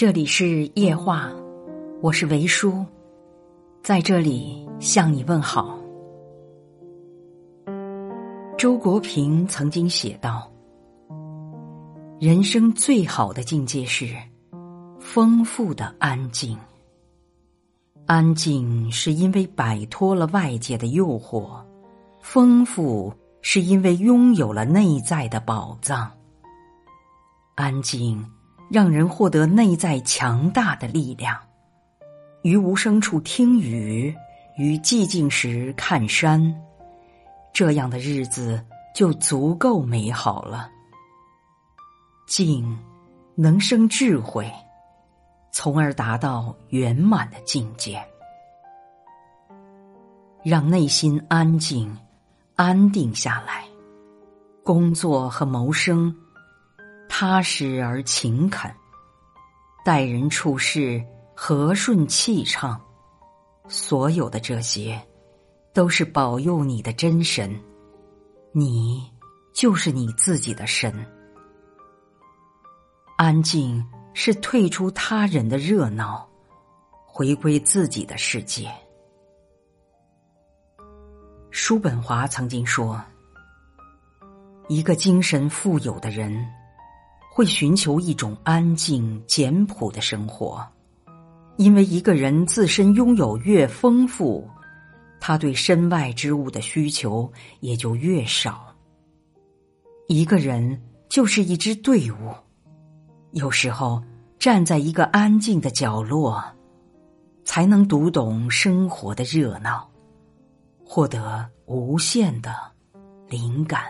这里是夜话，我是维叔，在这里向你问好。周国平曾经写道：“人生最好的境界是丰富的安静。安静是因为摆脱了外界的诱惑，丰富是因为拥有了内在的宝藏。安静。”让人获得内在强大的力量，于无声处听雨，于寂静时看山，这样的日子就足够美好了。静能生智慧，从而达到圆满的境界。让内心安静、安定下来，工作和谋生。踏实而勤恳，待人处事和顺气畅，所有的这些，都是保佑你的真神。你就是你自己的神。安静是退出他人的热闹，回归自己的世界。叔本华曾经说：“一个精神富有的人。”会寻求一种安静简朴的生活，因为一个人自身拥有越丰富，他对身外之物的需求也就越少。一个人就是一支队伍，有时候站在一个安静的角落，才能读懂生活的热闹，获得无限的灵感。